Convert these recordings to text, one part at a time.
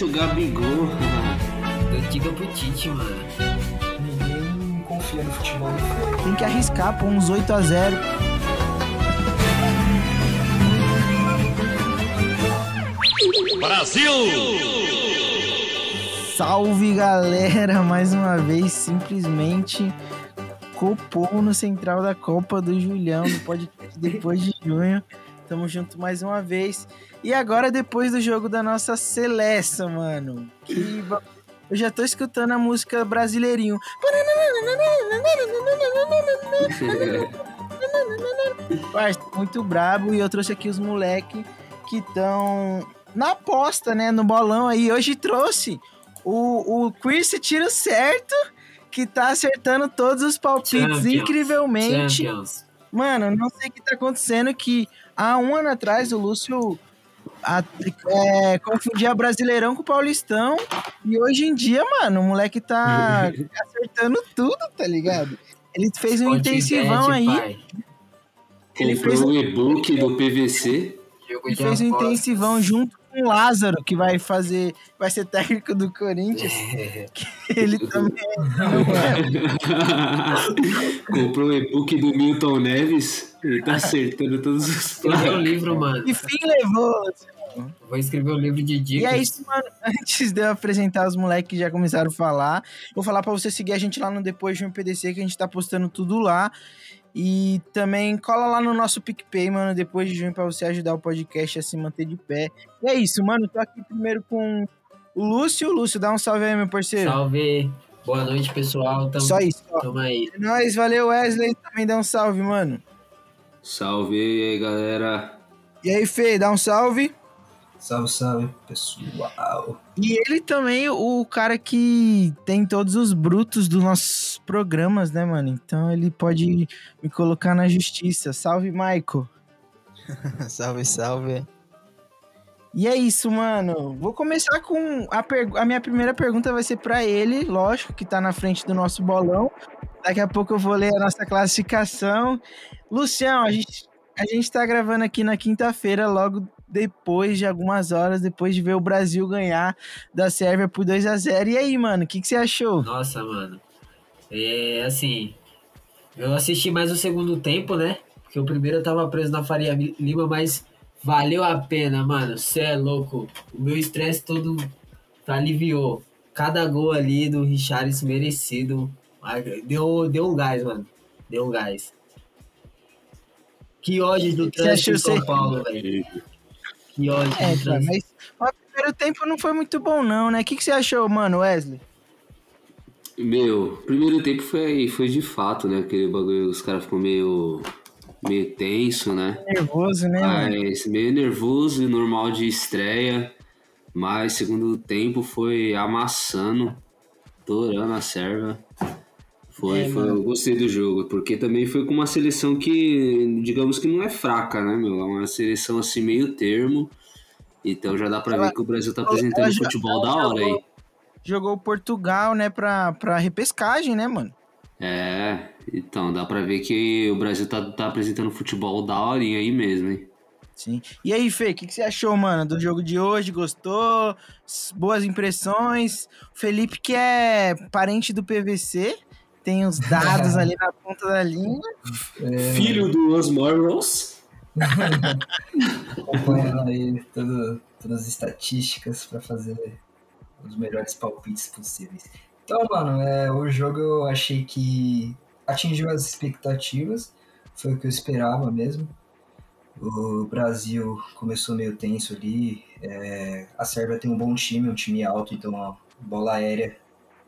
isso, Gabigol. Diga pro Tite, mano. Ninguém confia no futebol. Tem que arriscar, pô, uns 8 a 0 Brasil! Salve galera, mais uma vez, simplesmente copou no central da Copa do Julião, do podcast depois de junho. Tamo junto mais uma vez. E agora, depois do jogo da nossa Celeste, mano. Que eu já tô escutando a música brasileirinho. Parça, muito brabo. E eu trouxe aqui os moleque que estão na aposta, né? No bolão aí. Hoje trouxe o, o Chris tiro certo, que tá acertando todos os palpites Champions. incrivelmente. Champions. Mano, não sei o que tá acontecendo que há um ano atrás o Lúcio a- é, confundia Brasileirão com o Paulistão e hoje em dia, mano, o moleque tá acertando tudo, tá ligado? Ele fez um intensivão aí, pai. Ele Comprou fez- o e-book do PVC. Ele de fez um intensivão junto com o Lázaro, que vai fazer, vai ser técnico do Corinthians. Ele também Comprou o e-book do Milton Neves. Ele tá acertando todos os um livro, mano. enfim levou. Vou escrever um livro de E dicas. é isso, mano. Antes de eu apresentar os moleques que já começaram a falar, vou falar pra você seguir a gente lá no Depois de um PDC, que a gente tá postando tudo lá. E também cola lá no nosso PicPay, mano, depois de junho, pra você ajudar o podcast a se manter de pé. E é isso, mano. Tô aqui primeiro com o Lúcio. Lúcio, dá um salve aí, meu parceiro. Salve. Boa noite, pessoal. Tamo, Só isso, ó. tamo aí. É nóis, valeu, Wesley. Também dá um salve, mano. Salve aí, galera. E aí, Fê, dá um salve. Salve, salve, pessoal. E ele também, o cara que tem todos os brutos dos nossos programas, né, mano? Então ele pode me colocar na justiça. Salve, Michael. salve, salve. E é isso, mano. Vou começar com a, a minha primeira pergunta vai ser pra ele, lógico, que tá na frente do nosso bolão. Daqui a pouco eu vou ler a nossa classificação. Lucião, a gente, a gente tá gravando aqui na quinta-feira, logo depois de algumas horas, depois de ver o Brasil ganhar da Sérvia por 2 a 0 E aí, mano, o que, que você achou? Nossa, mano. É assim. Eu assisti mais o segundo tempo, né? Porque o primeiro eu tava preso na Faria Lima, mas valeu a pena, mano. Cê é louco. O meu estresse todo aliviou. Cada gol ali do Richarlison merecido. Deu, deu um gás, mano. Deu um gás. Que ódio do Você trânsito em São Paulo, velho. Que ódio É, cara, mas, mas o primeiro tempo não foi muito bom, não, né? O que, que você achou, mano, Wesley? Meu, primeiro tempo foi, foi de fato, né? Aquele bagulho, os caras ficam meio, meio tenso, né? Nervoso, né? Mas meio nervoso e normal de estreia. Mas segundo tempo foi amassando, torando a serva. Foi, É, foi, eu gostei do jogo, porque também foi com uma seleção que, digamos que não é fraca, né, meu? É uma seleção assim meio termo. Então já dá pra Ela- ver que o Brasil tá ela apresentando já- futebol ela da hora jogou- aí. Jogou Portugal, né, pra, pra repescagem, né, mano? É, então dá pra ver que o Brasil tá, tá apresentando futebol da horinha aí mesmo, hein? Sim. E aí, Fê, o que, que você achou, mano, do jogo de hoje? Gostou? Boas impressões? O Felipe, que é parente do PVC, tem os dados ali na ponta da língua. Filho do Osmar Ross. Acompanhando aí todo- todas as estatísticas pra fazer os melhores palpites possíveis. Então, mano, é, o jogo eu achei que atingiu as expectativas, foi o que eu esperava mesmo. O Brasil começou meio tenso ali, é, a Sérvia tem um bom time, um time alto, então a bola aérea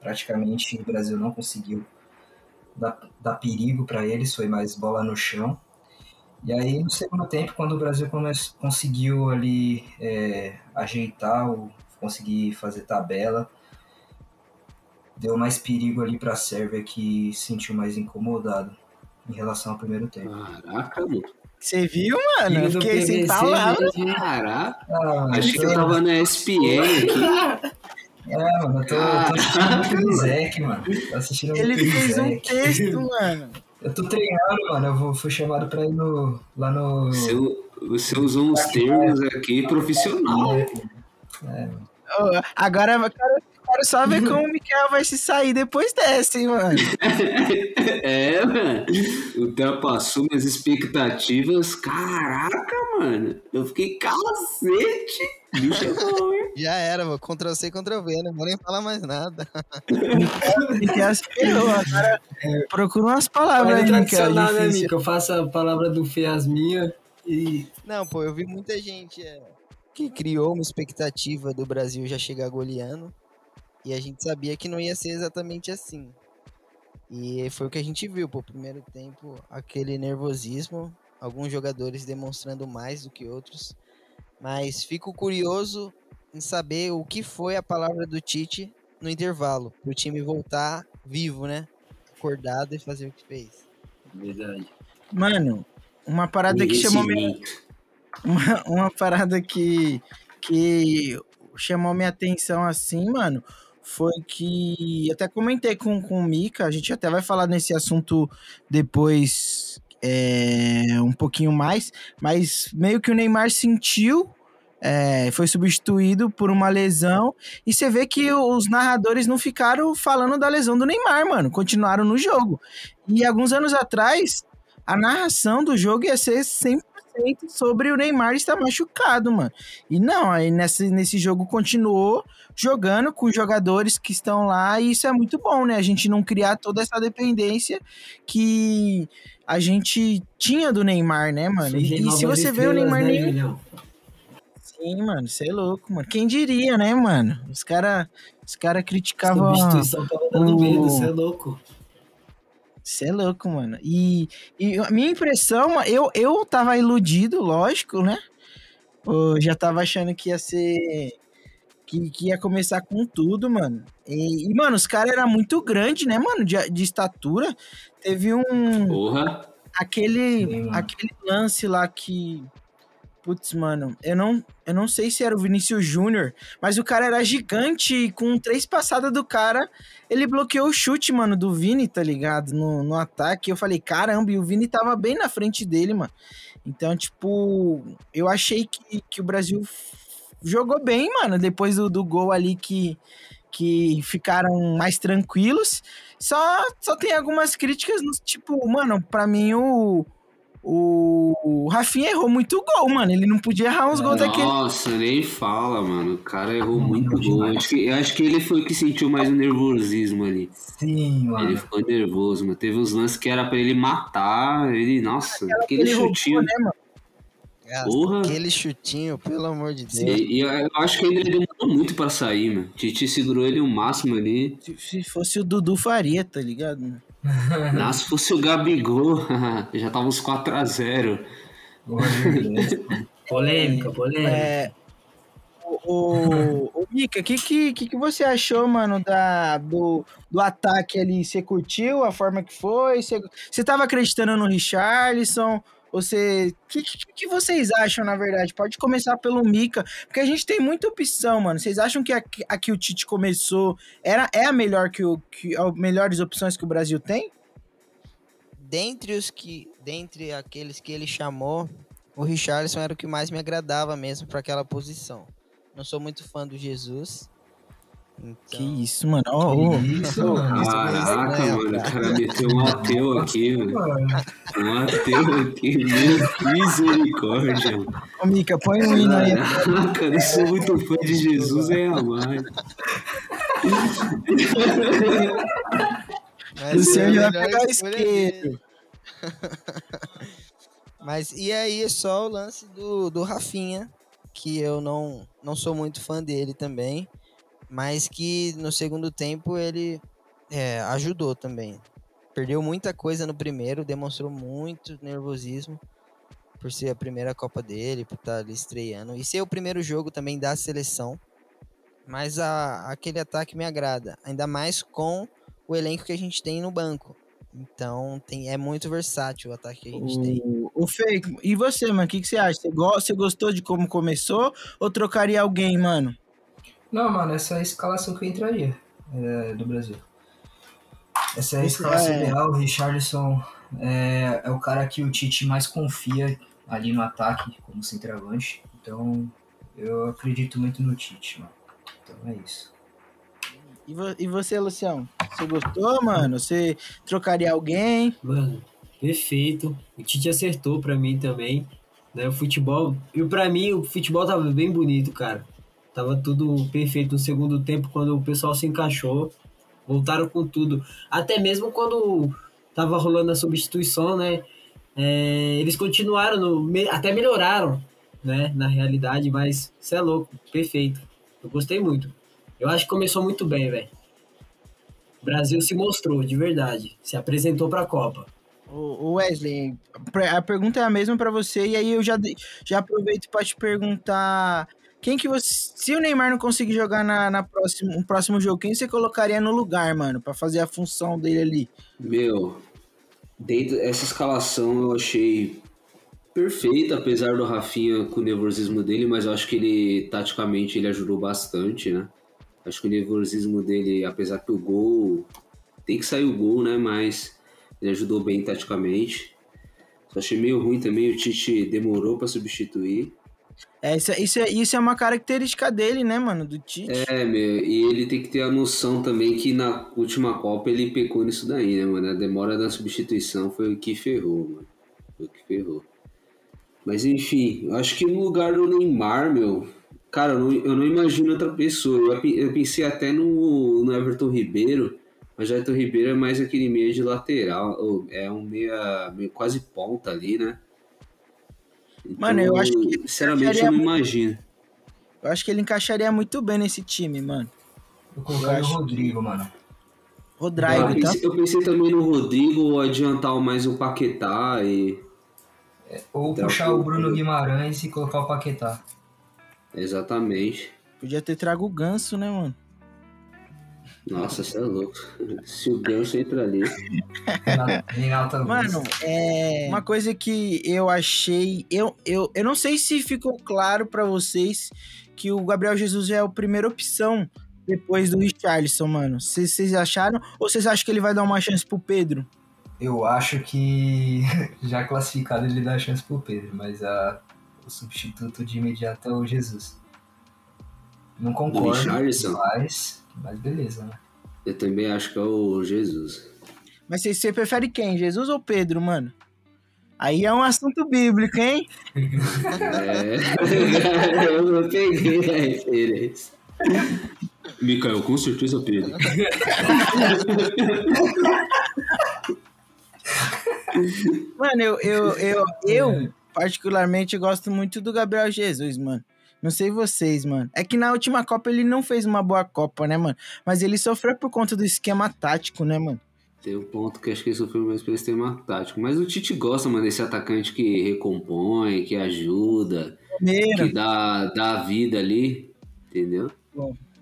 praticamente o Brasil não conseguiu dar, dar perigo para eles, foi mais bola no chão. E aí, no segundo tempo, quando o Brasil come- conseguiu ali é, ajeitar, o, conseguir fazer tabela, deu mais perigo ali para a Sérvia, que se sentiu mais incomodado em relação ao primeiro tempo. Caraca, mano. Você viu, mano? Eu fiquei sem palavras. Caraca. Ah, Achei que eu tava na ESPN aqui. É, mano, eu tô, tô assistindo muito do Zeke, mano. Tô assistindo Ele fez um texto, mano. Eu tô treinando, mano. Eu vou, fui chamado pra ir no, lá no. Você, você usou uns termos aqui profissional. É, mano. Agora eu quero, quero só ver como o Mikael vai se sair depois dessa, hein, mano. É, mano. Ultrapassou minhas expectativas. Caraca, mano. Eu fiquei cacete. Bicho é bom, hein? Já era, vou Ctrl C, Ctrl V, não vou nem falar mais nada. O Mikael se ferrou. Agora procura umas palavras aí, é tradicional, né? Eu faço a palavra do Fê as minhas e Não, pô, eu vi muita gente é, que criou uma expectativa do Brasil já chegar goleando. E a gente sabia que não ia ser exatamente assim. E foi o que a gente viu, pô. Primeiro tempo, aquele nervosismo. Alguns jogadores demonstrando mais do que outros. Mas fico curioso em saber o que foi a palavra do Tite no intervalo. Pro time voltar vivo, né? Acordado e fazer o que fez. Verdade. Mano, uma parada que chamou minha, uma, uma parada que, que chamou minha atenção assim, mano, foi que até comentei com, com o Mika, a gente até vai falar nesse assunto depois é, um pouquinho mais, mas meio que o Neymar sentiu, é, foi substituído por uma lesão, e você vê que os narradores não ficaram falando da lesão do Neymar, mano, continuaram no jogo. E alguns anos atrás, a narração do jogo ia ser 100% sobre o Neymar estar machucado, mano. E não, aí nesse, nesse jogo continuou jogando com os jogadores que estão lá, e isso é muito bom, né? A gente não criar toda essa dependência que a gente tinha do Neymar, né, mano? E, e se você vê o Neymar né, nem. Sim, mano, você é louco, mano. Quem diria, né, mano? Os caras os cara criticavam. Substituição tava dando o- medo, você é louco. Você é louco, mano. E, e a minha impressão, eu, eu tava iludido, lógico, né? Eu já tava achando que ia ser. Que, que ia começar com tudo, mano. E, e, mano, os caras eram muito grandes, né, mano? De, de estatura. Teve um. Porra. Aquele, Sim, mano. aquele lance lá que. Putz, mano, eu não, eu não sei se era o Vinícius Júnior, mas o cara era gigante e com três passadas do cara, ele bloqueou o chute, mano, do Vini, tá ligado? No, no ataque. Eu falei, caramba, e o Vini tava bem na frente dele, mano. Então, tipo, eu achei que, que o Brasil jogou bem, mano, depois do, do gol ali que, que ficaram mais tranquilos. Só, só tem algumas críticas, no, tipo, mano, pra mim o, o, o Rafinha errou muito gol, mano. Ele não podia errar uns gols daquele. Nossa, nem fala, mano. O cara errou muito Muito gol. Acho que, eu acho que ele foi o que sentiu mais o nervosismo ali. Sim, mano. Ele ficou nervoso, mano. Teve uns lances que era pra ele matar. Ele, nossa, aquele ele roubou, chutinho. né, mano? Porra. Aquele chutinho, pelo amor de Deus. E, e eu acho que ele demorou muito pra sair, mano. Titi segurou ele o máximo ali. Se, se fosse o Dudu Faria, tá ligado? Ah, se fosse o Gabigol, já tava uns 4x0. Polêmica, polêmica. É, o, o, o Mika, o que, que, que, que você achou, mano, da, do, do ataque ali? Você curtiu a forma que foi? Você, você tava acreditando no Richarlison? Você. O que, que, vocês acham, na verdade? Pode começar pelo Mika, porque a gente tem muita opção, mano. Vocês acham que a, a que o Tite começou era, é a melhor que o. Que, a melhores opções que o Brasil tem? Dentre os que, dentre aqueles que ele chamou, o Richarlison era o que mais me agradava mesmo para aquela posição. Não sou muito fã do Jesus. Então, Que isso, mano. Ó, ó. Isso, mano. Caraca, né, mano, o cara? cara meteu um ateu aqui, mano. Um ateu aqui, meu misericórdia. Ô, Mika, põe um hino aí. Caraca, eu sou muito fã de Jesus, é amar. mas O senhor já vai pegar isqueiro. Mas e aí é só o lance do, do Rafinha, que eu não, não sou muito fã dele também, mas que no segundo tempo ele é, ajudou também. Perdeu muita coisa no primeiro, demonstrou muito nervosismo por ser a primeira Copa dele, por estar ali estreando. E ser o primeiro jogo também da seleção. Mas a, aquele ataque me agrada, ainda mais com o elenco que a gente tem no banco. Então tem, é muito versátil o ataque que a gente tem. O, o Fê, e você, mano, o que, que você acha? Você, go- você gostou de como começou ou trocaria alguém, mano? Não, mano, essa é a escalação que eu entraria é, do Brasil. Essa é a escalação é. ideal. O Richardson é, é o cara que o Tite mais confia ali no ataque, como centroavante. Então, eu acredito muito no Tite, mano. Então é isso. E, vo- e você, Lucião? Você gostou, mano? Você trocaria alguém? Mano, perfeito. O Tite acertou pra mim também. Né? O futebol. E pra mim, o futebol tava bem bonito, cara. Tava tudo perfeito no segundo tempo, quando o pessoal se encaixou. Voltaram com tudo. Até mesmo quando tava rolando a substituição, né? É, eles continuaram, no, até melhoraram, né? Na realidade, mas você é louco, perfeito. Eu gostei muito. Eu acho que começou muito bem, velho. O Brasil se mostrou, de verdade. Se apresentou pra Copa. Ô ô Wesley, a pergunta é a mesma pra você, e aí eu já, já aproveito pra te perguntar. Quem que você. Se o Neymar não conseguir jogar na, na próximo, no próximo jogo, quem você colocaria no lugar, mano? Pra fazer a função dele ali? Meu, dentro essa escalação eu achei perfeita, apesar do Rafinha com o nervosismo dele, mas eu acho que ele, taticamente, ele ajudou bastante, né? Acho que o nervosismo dele, apesar que o gol. Tem que sair o gol, né? Mas ele ajudou bem taticamente. Só achei meio ruim também, o Tite demorou pra substituir. É, isso, é- isso, é, isso é uma característica dele, né, mano? Do Tite. É, meu, e ele tem que ter a noção também que na última Copa ele pecou nisso daí, né, mano? A demora da substituição foi o que ferrou, mano. Foi o que ferrou. Mas enfim, eu acho que no lugar do Neymar, meu, cara, eu não, eu não imagino outra pessoa. Eu, eu pensei até no, no Everton Ribeiro, mas o Everton Ribeiro é mais aquele meio de lateral, é um meia, meio quase ponta ali, né? Mano, eu acho que ele Sinceramente, eu encaixaria não muito- imagino. Eu acho que ele encaixaria muito bem nesse time, mano. Eu colocaria acho- o Rodrigo, mano. Eu Rodrigo, tá? eu pensei também no Rodrigo adiantar mais o Paquetá e. Ou Então, puxar o eu- Bruno Guimarães e colocar o Paquetá. Exatamente. Podia ter trago o ganso, né, mano? Nossa, você é louco. Se o Ganso entra ali. Renato, Renato Augusto. Mano, é uma coisa que eu achei, eu, eu, eu não sei se ficou claro pra vocês que o Gabriel Jesus é a primeira opção depois do Richarlison, mano. Vocês vocês acharam ou vocês acham que ele vai dar uma chance pro Pedro? Eu acho que já classificado ele dá chance pro Pedro, mas a, o substituto de imediato é o Jesus. Não concordo, Richarlison? mas, mas beleza, né? Eu também acho que é o Jesus. Mas você, você prefere quem, Jesus ou Pedro, mano? Aí é um assunto bíblico, hein? É. eu não peguei a referência. Mikael, com certeza Pedro. Mano, eu, eu, eu, eu particularmente gosto muito do Gabriel Jesus, mano. Não sei vocês, mano. É que na última Copa ele não fez uma boa Copa, né, mano? Mas ele sofreu por conta do esquema tático, né, mano? Tem um ponto que acho que ele sofreu mais pelo sistema tático. Mas o Tite gosta, mano, desse atacante que recompõe, que ajuda, Primeiro, que dá, dá vida ali. Entendeu?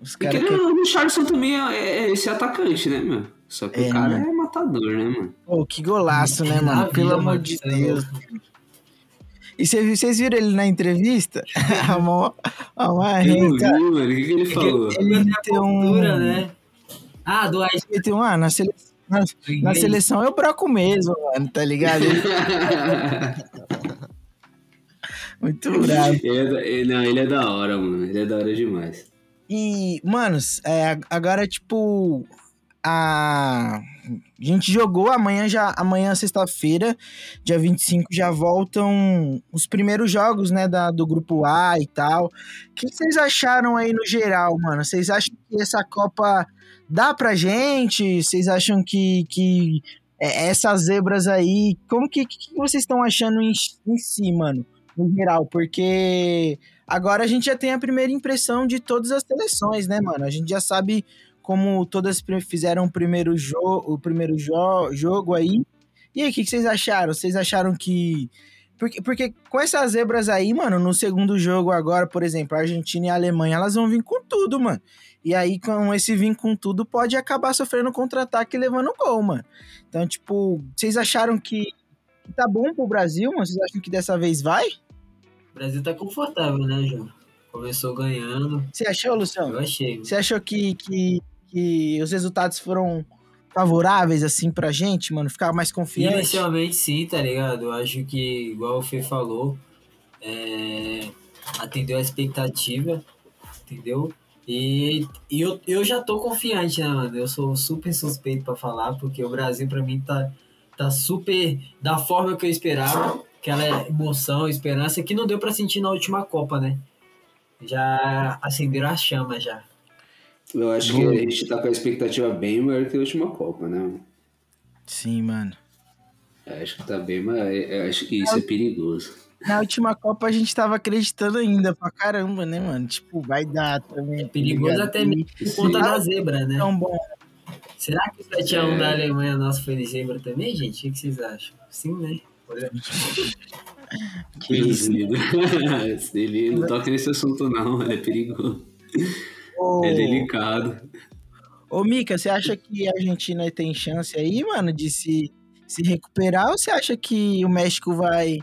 os E caras que o Richardson também é, é esse atacante, né, meu? Só que É, o cara mano. é matador, né, mano? Pô, que golaço, né, mano? Ah, Pelo vida, amor de é Deus. E cê- vocês viram ele na entrevista? a mó, a mó Eu vi, mano. O que, que ele falou? Ele meteu um... Cultura, né? Ah, do Ais- Meteu um... Ah, na, sele... na, na seleção eu broco mesmo, mano, tá ligado? Ele- Muito bravo. ele, é da, ele, não, ele é da hora, mano. Ele é da hora demais. E, manos, é, agora, tipo, a... a gente jogou amanhã, já amanhã, sexta-feira, dia 25, já voltam os primeiros jogos, né, da, do grupo A e tal. O que vocês acharam aí no geral, mano? Vocês acham que essa Copa dá pra gente? Vocês acham que, que é, essas zebras aí, como que, que vocês estão achando em, em si, mano? No geral, porque Agora a gente já tem a primeira impressão de todas as seleções, né, mano? A gente já sabe como todas fizeram o primeiro, jo o primeiro jo jogo aí. E aí, o que, que vocês acharam? Vocês acharam que. Porque, porque com essas zebras aí, mano, no segundo jogo agora, por exemplo, a Argentina e a Alemanha, elas vão vir com tudo, mano. E aí, com esse vir com tudo, pode acabar sofrendo contra-ataque e levando gol, mano. Então, tipo, vocês acharam que, tá bom pro Brasil, mano? Vocês acham que dessa vez vai? O Brasil tá confortável, né, João? Começou ganhando. Você achou, Luciano? Eu achei. Você achou que, que, que os resultados foram favoráveis, assim, pra gente, mano? Ficar mais confiante? Inicialmente sim, tá ligado? Eu acho que, igual o Fê falou, é, atendeu a expectativa, entendeu? E, e eu, eu já tô confiante, né, mano? Eu sou super suspeito pra falar, porque o Brasil, pra mim, tá, tá super da forma que eu esperava. Aquela emoção, esperança que não deu pra sentir na última Copa, né? Já acenderam a chama já. Eu acho que a gente tá com a expectativa bem maior que a última Copa, né? Sim, mano. Eu acho que tá bem maior. Eu acho que isso é perigoso. Na última Copa a gente tava acreditando ainda pra caramba, né, mano? Tipo, vai dar também. É perigoso tá até mesmo por conta da zebra, né? Tão bom. Será que o 7x1 É. da Alemanha nosso foi de zebra também, gente? O que vocês acham? Sim, né? Olha. Que isso. Não toca nesse assunto, não. Ele é perigoso. Ô, É delicado. ô, Mika, você acha que a Argentina tem chance aí, mano, de se, se recuperar? Ou você acha que o México vai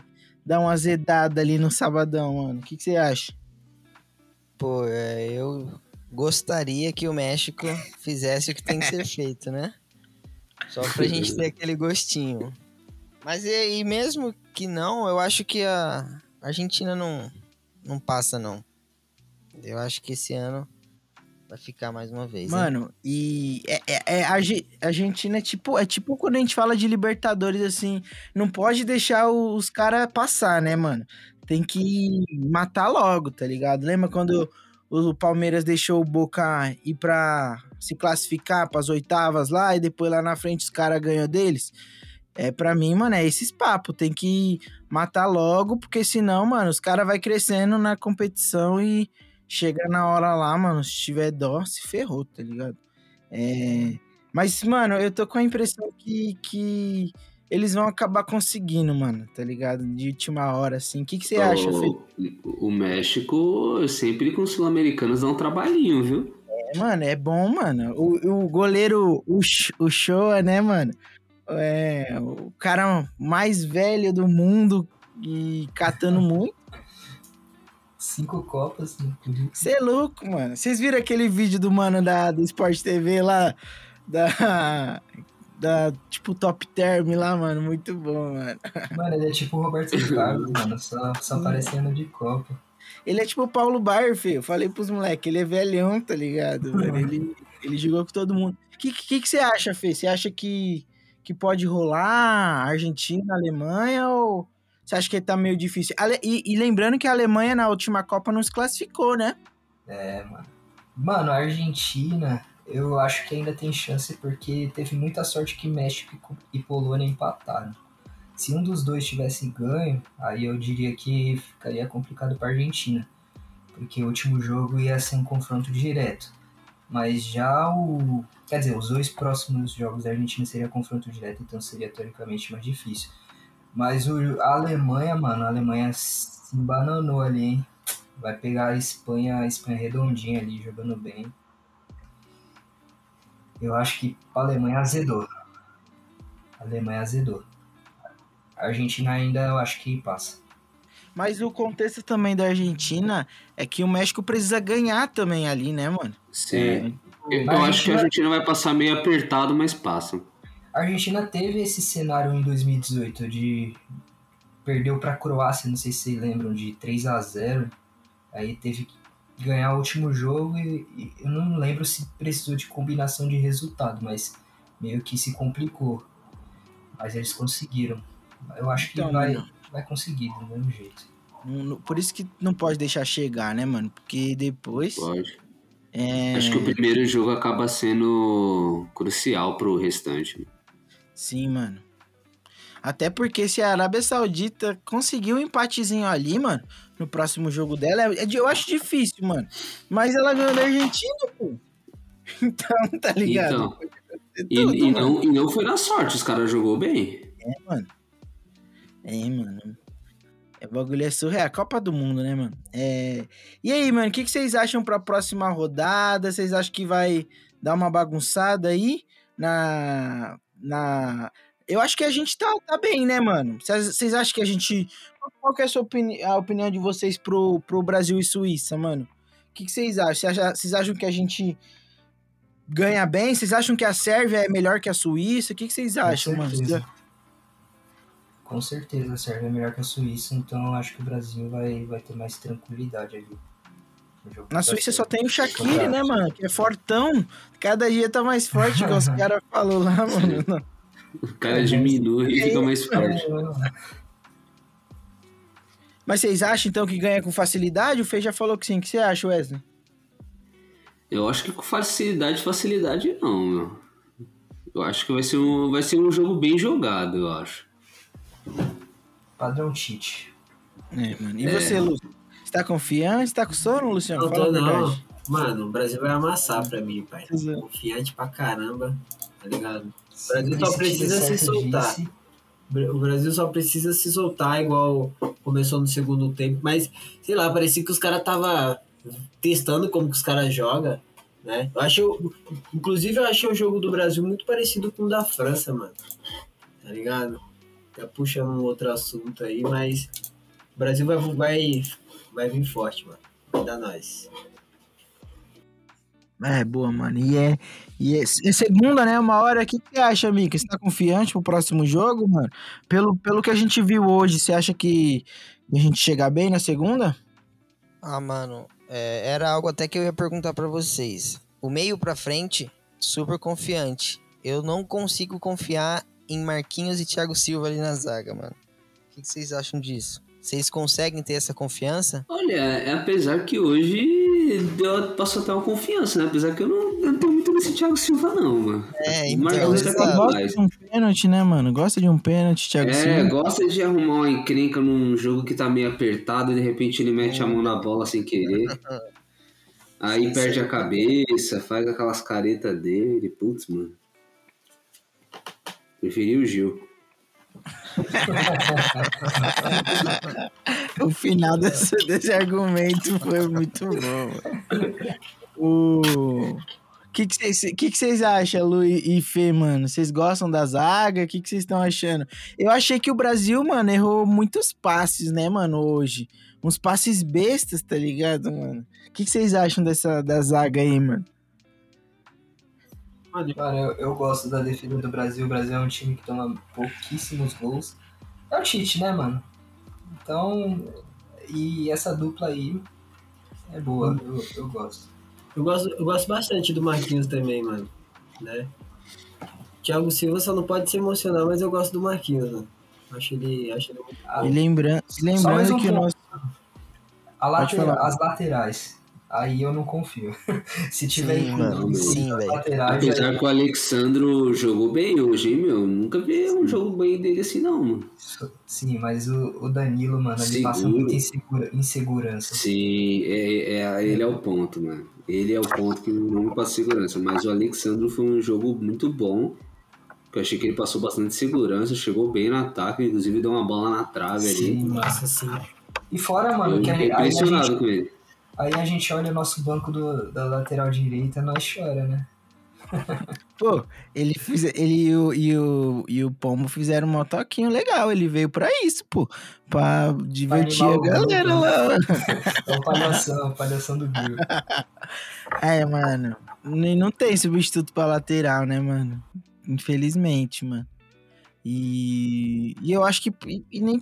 dar uma azedada ali no sabadão, mano? O que, que você acha? Pô, é, eu gostaria que o México fizesse o que tem que ser feito, né? Só pra gente ter aquele gostinho. Mas e, e mesmo que não, eu acho que a Argentina não, não passa, não. Eu acho que esse ano vai ficar mais uma vez. Mano, e é, é, é, a Arge- a Argentina é tipo, é tipo quando a gente fala de Libertadores, assim, não pode deixar os caras passar, né, mano? Tem que matar logo, tá ligado? Lembra quando o Palmeiras deixou o Boca ir pra se classificar pras oitavas lá e depois lá na frente os caras ganham deles? É, pra mim, mano, é esses papos. Tem que matar logo, porque senão, mano, os caras vai crescendo na competição e chega na hora lá, mano, se tiver dó, se ferrou, tá ligado? É... Mas, mano, eu tô com a impressão que, que eles vão acabar conseguindo, mano, tá ligado? De última hora, assim. O que, que você acha, Fê? O, México sempre com os sul-americanos dá um trabalhinho, viu? É, mano, é bom, mano. O, o goleiro, o, o Shoa, né, mano? É o cara mais velho do mundo e catando muito. Cinco copas. Você é louco, mano. Vocês viram aquele vídeo do mano da, do Sport TV lá? Da. Da, tipo, top term lá, mano. Muito bom, mano. Mano, ele é tipo o Roberto Carlos, mano. Só, só aparecendo de copa. Ele é tipo o Paulo Baier, filho. Eu falei pros moleques, ele é velhão, tá ligado? mano? Ele, ele jogou com todo mundo. O que, que, que você acha, Fê? Você acha que, que pode rolar Argentina, Alemanha ou você acha que tá meio difícil? E, e lembrando que a Alemanha na última Copa não se classificou, né? É, mano. Mano, a Argentina, eu acho que ainda tem chance porque teve muita sorte que México e Polônia empataram. Se um dos dois tivesse ganho, aí eu diria que ficaria complicado pra Argentina. Porque o último jogo ia ser um confronto direto. Mas já o. Quer dizer, os dois próximos jogos da Argentina seria confronto direto, então seria teoricamente mais difícil. Mas o, a Alemanha, mano, a Alemanha se embananou ali, hein? Vai pegar a Espanha, a Espanha redondinha ali, jogando bem. Eu acho que a Alemanha azedou. A Alemanha azedou. A Argentina ainda eu acho que passa. Mas o contexto também da Argentina é que o México precisa ganhar também ali, né, mano? Sim. Eu, Mas eu a acho que a Argentina vai passar meio apertado, mas passa. A Argentina teve esse cenário em 2018 de perdeu para a Croácia, não sei se vocês lembram, de 3 a 0 Aí teve que ganhar o último jogo e, e eu não lembro se precisou de combinação de resultado, mas meio que se complicou. Mas eles conseguiram. Eu acho que Então, vai, mano. vai conseguir do mesmo jeito. Por isso que não pode deixar chegar, né, mano? Porque depois. Pode. É... Acho que o primeiro jogo acaba sendo crucial pro restante. Sim, mano. Até porque se a Arábia Saudita conseguir um empatezinho ali, mano, no próximo jogo dela, é- é eu acho difícil, mano. Mas ela ganhou da Argentina, pô. Então, tá ligado? Então, e, tudo, e mano. não, e não foi na sorte, os caras jogou bem. É, mano. É, o bagulho é surreal. A Copa do Mundo, né, mano? É... E aí, mano, o que, que vocês acham pra próxima rodada? Vocês acham que vai dar uma bagunçada aí na. Na... Eu acho que a gente tá, tá bem, né, mano? Vocês acham que a gente. Qual que é a, sua opini... a opinião de vocês pro, pro Brasil e Suíça, mano? O que, vocês acham? Vocês acham- que a gente ganha bem? Vocês acham que a Sérvia é melhor que a Suíça? O que, vocês acham, mano? certeza. Com certeza, a Sérvia é melhor que a Suíça, então eu acho que o Brasil vai, vai ter mais tranquilidade ali. Na Suíça só tem o Shaqiri, né, mano? Que é fortão. Cada dia tá mais forte, igual os caras falaram lá, mano. Não. O cara diminui e fica mais forte. Mas vocês acham, então, que ganha com facilidade? O Fê já falou que sim. O que você acha, Wesley? Eu acho que com facilidade, facilidade não, meu. Eu acho que vai ser um, vai ser um jogo bem jogado, eu acho. Padrão Tite. É, mano. E É. você, Lúcio? Você tá confiante? Você tá com sono, Luciano? Não Fala tô a não. verdade. Mano, o Brasil vai amassar pra mim, pai. Exato. Confiante pra caramba, tá ligado? Se Brasil só precisa se soltar. disse, O Brasil só precisa se soltar igual começou no segundo tempo, mas sei lá, parecia que os caras tava testando como que os caras jogam, né? Eu acho, inclusive eu achei o jogo do Brasil muito parecido com o da França, mano. Tá ligado? Tá puxando um outro assunto aí, mas o Brasil vai vai vai vir forte, mano. Dar nós. É, boa, mano. E é, e é, é segunda, né? Uma hora. O que você acha, Mika? Você tá confiante pro próximo jogo, mano? Pelo, pelo que a gente viu hoje, você acha que a gente chegar bem na segunda? Ah, mano, é, era algo até que eu ia perguntar pra vocês. O meio pra frente, super confiante. Eu não consigo confiar em Marquinhos e Thiago Silva ali na zaga, mano. O que vocês acham disso? Vocês conseguem ter essa confiança? Olha, é, apesar que hoje deu, passou até uma confiança, né? Apesar que eu não, eu não tô muito nesse Thiago Silva, não, mano. É, Mas então, você exato. tá Gosta mais. de um pênalti, né, mano? Gosta de um pênalti, Thiago É, Silva. gosta de arrumar uma encrenca num jogo que tá meio apertado e de repente ele mete a mão na bola sem querer. Aí Sim, perde sim. a cabeça, faz aquelas caretas dele. Putz, mano. Preferi o Gil. O final desse, desse argumento foi muito bom. O que vocês que vocês acham, Lu e Fê, mano? Vocês gostam da zaga? O que vocês estão achando? Eu achei que o Brasil, mano, errou muitos passes, né, mano, hoje. Uns passes bestas, tá ligado, mano? O que que vocês acham dessa da zaga aí, mano? Cara, eu, eu gosto da defesa do Brasil. O Brasil é um time que toma pouquíssimos gols. É o Tite, né, mano? Então, e essa dupla aí é boa, eu, eu gosto. Eu gosto, eu gosto bastante do Marquinhos também, mano. Né? Thiago Silva só não pode se emocionar, mas eu gosto do Marquinhos, mano. Acho ele, acho ele muito A, E lembrando, mais lembrando um que ponto. latera- falar. as laterais, aí eu não confio. Se tiver Sim, mano, sim, laterais, Apesar aí- que o Alexandro jogou bem hoje, hein, meu? Nunca vi um jogo bem dele assim, não, mano. Sim, mas o, o Danilo, mano, ele passa Seguro. muita insegura- insegurança. Sim, é, é- ele é o ponto, mano. Ele é o ponto que não me passa segurança. Mas o Alexandro foi um jogo muito bom. que Eu achei que ele passou bastante segurança, chegou bem no ataque, inclusive deu uma bola na trave ali. Sim, mano. Nossa, assim. E fora, Eu mano, que fiquei aí, aí, a impressionado gente, com ele. Aí a gente olha o nosso banco do, da lateral direita, nós chora, né? Pô, ele, fiz, ele e o, e, o, e o Pombo fizeram um motoquinho legal. Ele veio pra isso, pô. Pra divertir animar a galera grupo, lá. É o palhação, palhação do Bill. É, mano. Não tem substituto pra lateral, né, mano? Infelizmente, mano. E, e eu acho que e, e nem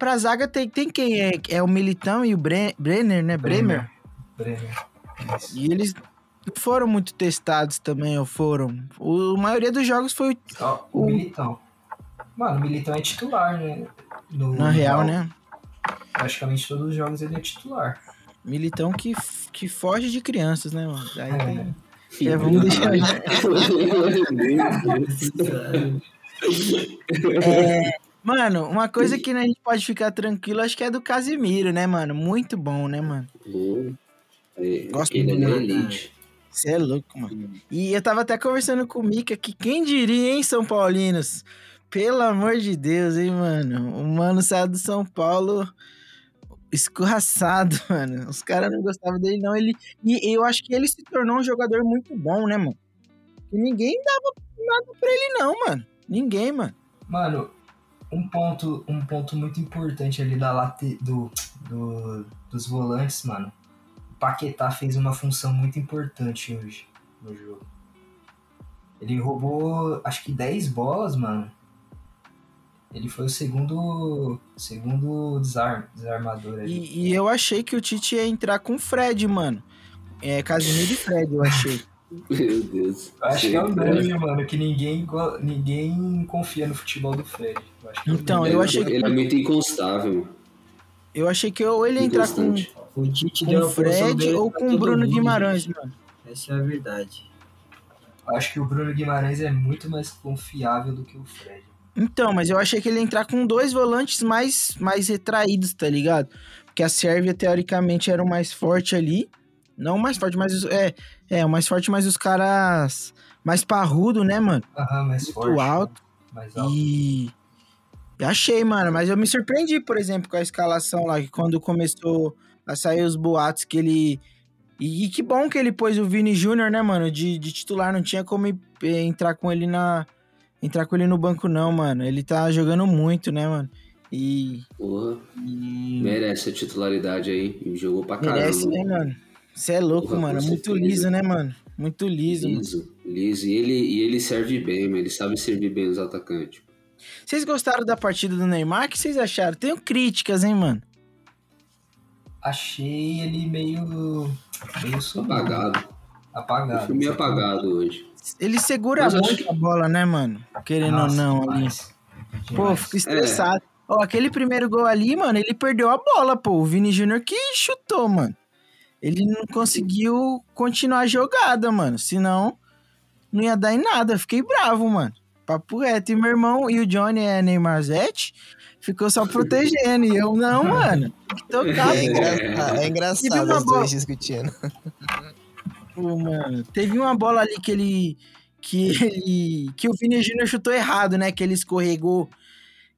pra zaga tem, tem quem é, é o Militão e o Bre, Brenner, né? Bremer. Brenner. Isso. E eles foram muito testados também, ou foram? O, a maioria dos jogos foi Ó, o O- Militão. Mano, o Militão é titular, né? No, na real, né? Praticamente todos os jogos ele é titular. Militão que, que foge de crianças, né, mano? Aí É. tem- É, vamos deixar É, mano, uma coisa que a gente pode ficar tranquilo, acho que é do Casimiro, né, mano? Muito bom, né, mano? Pô, é, Gosto ele muito, é né? elite. Você é louco, mano. E eu tava até conversando com o Mika que quem diria, hein, São Paulinos? Pelo amor de Deus, hein, mano? O mano saiu do São Paulo escorraçado, mano. Os caras não gostavam dele, não. Ele, e eu acho que ele se tornou um jogador muito bom, né, mano? E ninguém dava nada pra ele, não, mano. Ninguém, mano. Mano, um ponto, um ponto muito importante ali da late, do, do, dos volantes, mano. O Paquetá fez uma função muito importante hoje no jogo. Ele roubou, acho que 10 bolas, mano. Ele foi o segundo, segundo desarm, desarmador ali. E, e eu achei que o Tite ia entrar com o Fred, mano. É, Casimiro e Fred, eu achei. Meu Deus. Eu acho Sim, que é um cara. meme, mano, que ninguém, ninguém confia no futebol do Fred. Eu acho que é Então, eu achei que- Ele é muito inconstável, mano. Eu achei que ou ele ia entrar com. O Tite com deu Fred ou com o Bruno mundo, Guimarães, gente. mano. Essa é a verdade. Eu acho que o Bruno Guimarães é muito mais confiável do que o Fred. Então, mas eu achei que ele ia entrar com dois volantes mais, mais retraídos, tá ligado? Porque a Sérvia, teoricamente, era o mais forte ali. Não o mais forte, mas é, é, o mais forte, mas os caras mais parrudo, né, mano? Aham, mais Muito forte. né? alto. Mais alto. E eu achei, mano, mas eu me surpreendi, por exemplo, com a escalação lá, que quando começou a sair os boatos que ele. E, e que bom que ele pôs o Vini Júnior, né, mano? De, de titular, não tinha como eh, entrar com ele na. Entrar com ele no banco, não, mano. Ele tá jogando muito, né, mano? E. Porra, e merece a titularidade aí. E jogou pra caramba. merece, né, mano? Você é louco, mano. com Muito certeza. liso, né, mano? Muito liso. mano. Liso, liso. E ele, e ele serve bem, mas ele sabe servir bem os atacantes. Vocês gostaram da partida do Neymar? O que vocês acharam? Tenho críticas, hein, mano? Achei ele meio. meio sumido. Apagado. Apagado. Foi meio apagado hoje. Ele segura Mas eu muito acho- a bola, né, mano? Querendo Nossa, ou não ali. demais. Pô, fico estressado. Ó, aquele primeiro gol ali, mano, ele perdeu a bola, pô. O Vini Júnior que chutou, mano. Ele não conseguiu continuar a jogada, mano. Senão, não ia dar em nada. Fiquei bravo, mano. Papo reto. E meu irmão e o Johnny é Neymar Zete. Ficou só protegendo. E eu, não, mano. Tem que tocar, É, pô. engra- é engraçado os bola- dois discutindo. Pô, mano. Teve uma bola ali que ele. Que ele. Que o Vini Júnior chutou errado, né? Que ele escorregou.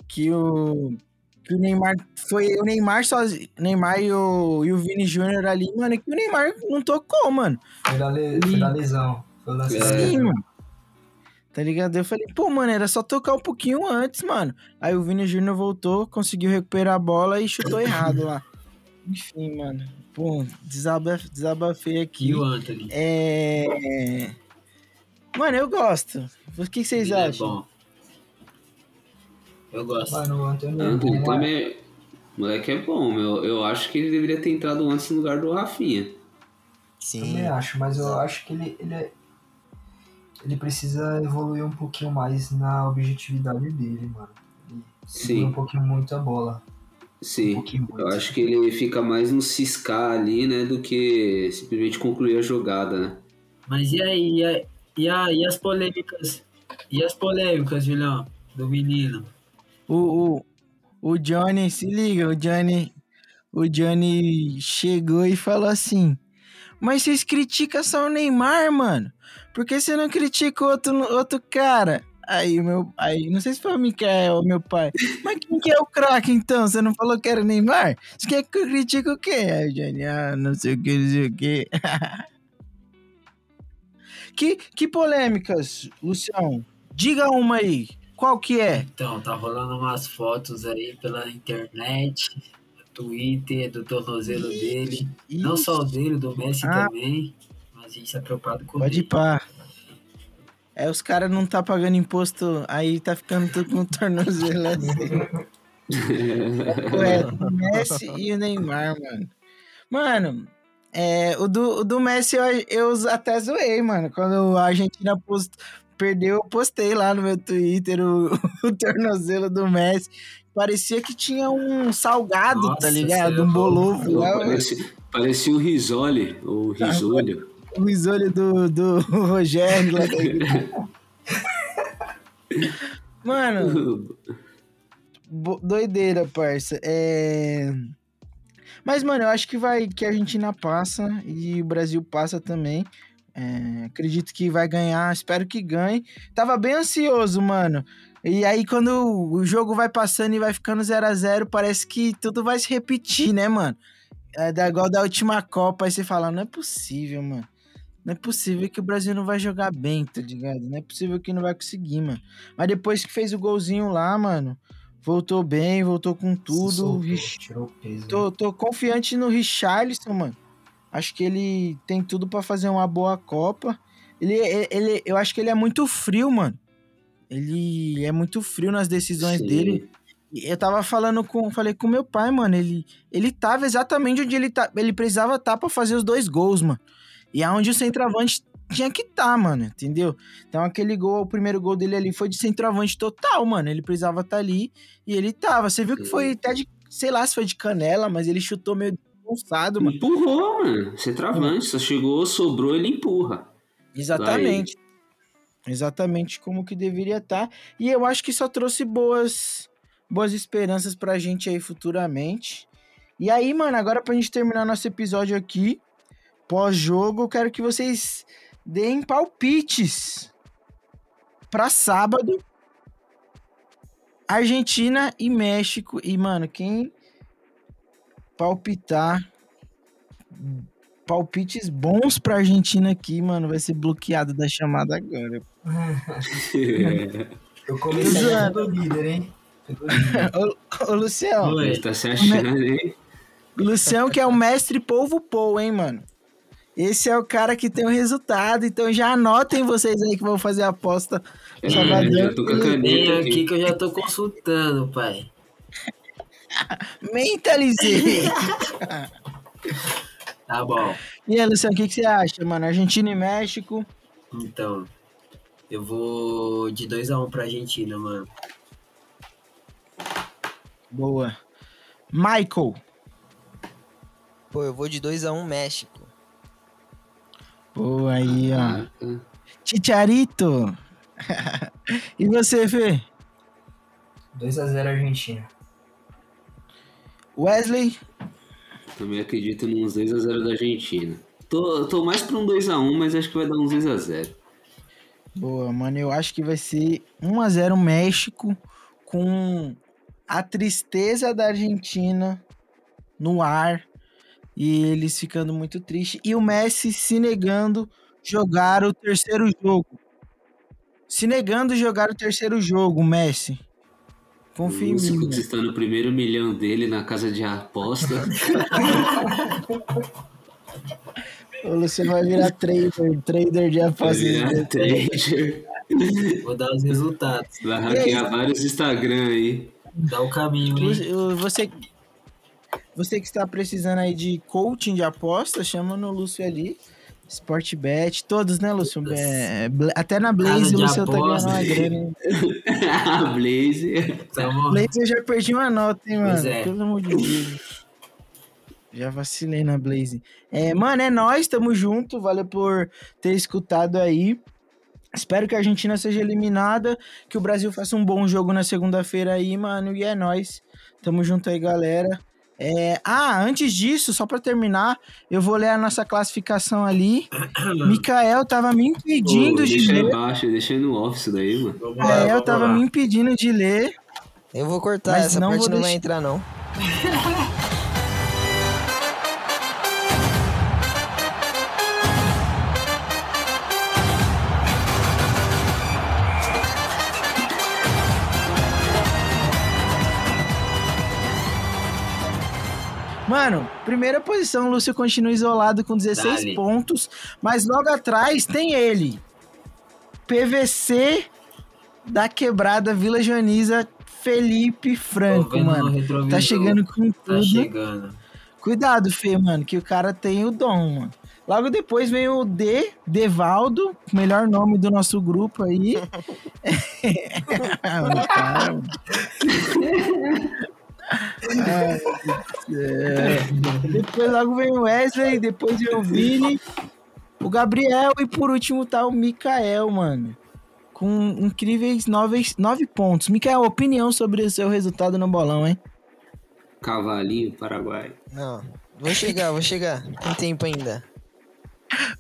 Que o. Que o Neymar. Foi o Neymar sozinho. Neymar e o, e o Vini Júnior ali, mano. Que o Neymar não tocou, mano. Foi da, le- foi da lesão. Foi da É. Sim, lesão. mano. Tá ligado? Eu falei, pô, mano, era só tocar um pouquinho antes, mano. Aí o Vini Júnior voltou, conseguiu recuperar a bola e chutou errado lá. Enfim, mano. Pô, desabaf, desabafei aqui. E o Anthony? É. Mano, eu gosto. O que vocês Ele é acham? bom. Eu gosto. Mano, o Antônio é bom, também. Moleque é bom, meu. Eu acho que ele deveria ter entrado antes no lugar do Rafinha. Sim. Também acho, mas eu acho que ele, ele, é- ele precisa evoluir um pouquinho mais na objetividade dele, mano. Ele Sim. um pouquinho muito a bola. Um Sim. pouquinho muito. Eu acho que ele fica mais no ciscar ali, né? Do que simplesmente concluir a jogada, né? Mas e aí? E, a- e, a- e as polêmicas? E as polêmicas, Julião? Do menino? O, o, o Johnny, se liga, o Johnny. O Johnny chegou e falou assim: Mas vocês criticam só o Neymar, mano. Por que você não critica outro, outro cara? Aí, meu. Aí, não sei se foi o Mikael ou meu pai. Mas quem que é o craque então? Você não falou que era Neymar? Você quer que eu critique o quê? Aí Johnny, ah, não sei o que, não sei o que. que. Que polêmicas, Lucião? Diga uma aí. Qual que é? Então, tá rolando umas fotos aí pela internet, Twitter, do tornozelo dele. Não só o dele, do Messi Ah. também. Mas a gente tá preocupado com Pode ir ele. pá. É, os caras não tá pagando imposto, aí tá ficando tudo com o tornozelo assim. Correto. O Messi e o Neymar, mano. Mano, é, o, do, o do Messi eu, eu até zoei, mano. Quando a Argentina post, perdeu, eu postei lá no meu Twitter o, o tornozelo do Messi. Parecia que tinha um salgado, Nossa, tá ligado? é Um bolovo lá. Parecia, parecia o Risoli, ou Risolho. O risolho do, do Rogério. Mano, doideira, parça. É... Mas, mano, eu acho que vai que a Argentina passa e o Brasil passa também. É, acredito que vai ganhar, espero que ganhe. Tava bem ansioso, mano. E aí, quando o jogo vai passando e vai ficando 0 a 0 parece que tudo vai se repetir, né, mano? É da- igual da última Copa, aí você fala, não é possível, mano. Não é possível que o Brasil não vai jogar bem, tá ligado? Não é possível que não vai conseguir, mano. Mas depois que fez o golzinho lá, mano, voltou bem, voltou com tudo. Soltou, Rich- tirou peso. Tô, tô confiante no Richarlison, mano. Acho que ele tem tudo pra fazer uma boa Copa. Ele, ele, ele- eu acho que ele é muito frio, mano. Ele é muito frio nas decisões Sim. dele. Eu tava falando com, falei com meu pai, mano, ele, ele tava exatamente onde ele, tá, ele precisava estar pra fazer os dois gols, mano. E aonde o centroavante tinha que estar, mano, entendeu? Então aquele gol, o primeiro gol dele ali foi de centroavante total, mano. Ele precisava estar ali e ele tava. Você viu que foi até de, sei lá se foi de canela, mas ele chutou meio desgonçado, mano. Empurrou, mano. Centroavante, só chegou, sobrou, ele empurra. Exatamente. Exatamente como que deveria estar. E eu acho que só trouxe boas boas esperanças pra gente aí futuramente. E aí, mano, agora pra gente terminar nosso episódio aqui, pós-jogo, eu quero que vocês deem palpites pra sábado. Argentina e México. E, mano, quem palpitar palpites bons pra Argentina aqui, mano, vai ser bloqueado da chamada agora. Eu comecei Exato. pelo líder, hein? Ô, ô Lucião, Oi. Tá se achando, hein? Lucião que é o mestre polvo pou, hein, mano? Esse é o cara que tem o resultado, então já anotem vocês aí que vão fazer a aposta. É, já tô com a caneta aqui aqui. que eu já tô consultando, pai. Mentalizei. Tá bom. e aí, Lucião, o que, que você acha, mano? Argentina e México. Então, eu vou de 2x1 pra Argentina, mano. Boa. Michael. Pô, eu vou de 2x1 México. Boa aí, ó. Ah, Chicharito. e você, Fê? 2x0 Argentina. Wesley? Também acredito nos 2x0 da Argentina. Tô, tô mais pra um 2x1, mas acho que vai dar uns 2x0. Boa, mano. Eu acho que vai ser 1x0 México com a tristeza da Argentina no ar e eles ficando muito tristes. E o Messi se negando jogar o terceiro jogo. Se negando jogar o terceiro jogo, Messi. Confia em mim. conquistando o primeiro milhão dele na casa de aposta. O Luciano vai virar trader, trader de apostas. virar trader. Vou dar os resultados. Vai hackear vários Instagram aí. Dá o caminho, hein? Você, você que está precisando aí de coaching de aposta, chama no Lúcio ali. Sportbet, todos, né, Lúcio? É, até na Blaze o Lúcio tá ganhando uma grana. hein? Blaze. Tamo... Blaze eu já perdi uma nota, hein, mano? Pois é. Pelo amor de Deus. Já vacilei na Blaze. É, mano, é nóis, tamo junto. Valeu por ter escutado aí. Espero que a Argentina seja eliminada, que o Brasil faça um bom jogo na segunda-feira aí, mano. E é nóis. Tamo junto aí, galera. É, Ah, antes disso, só pra terminar, eu vou ler a nossa classificação ali. Mikael tava me impedindo Pô, de deixa ler. embaixo, deixa no off isso daí, mano. Mikael tava lá. me impedindo de ler. Eu vou cortar, essa não parte vou não vai deixar- entrar, não. Mano, primeira posição, o Lúcio continua isolado com 16 Dale. pontos, mas logo atrás tem ele. PVC da quebrada Vila Joaniza, Felipe Franco, mano. Tá chegando com Tá tudo. chegando. Cuidado, Fê, mano, que o cara tem o dom, mano. Logo depois vem o D, Devaldo, melhor nome do nosso grupo aí. É, é. Depois logo vem o Wesley, depois vem o Vini, o Gabriel e por último tá o Mikael, mano. Com incríveis nove, nove pontos. Mikael, opinião sobre o seu resultado no bolão, hein? Cavalinho, Paraguai. Não. Vou chegar, vou chegar. Tem tempo ainda.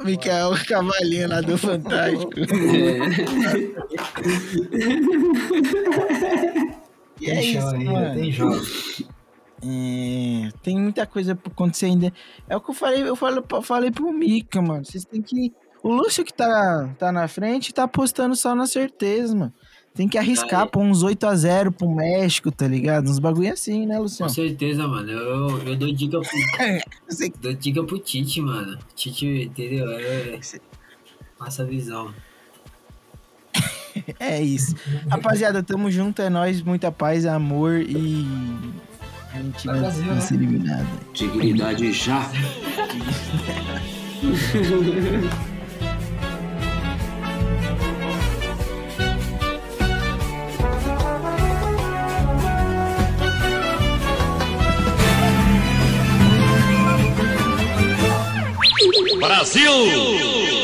Mikael Cavalinho lá do Fantástico. E é Tem isso, chão ainda, mano. tem jogos. É, tem muita coisa pra acontecer ainda. É o que eu falei, eu falei, eu falei pro Mika, mano. Vocês têm que. O Lúcio que tá, tá na frente tá apostando só na certeza, mano. Tem que arriscar pôr uns 8x0 pro México, tá ligado? Uns bagulho assim, né, Com Luciano? certeza, mano. Eu, eu dou dica pro, dou dica pro Tite, mano. Tite, entendeu? É, passa a visão. É isso. Rapaziada, tamo junto, é nóis, muita paz, amor e. A gente Vai vai Brasil, né? ser eliminado. Dignidade já. Brasil!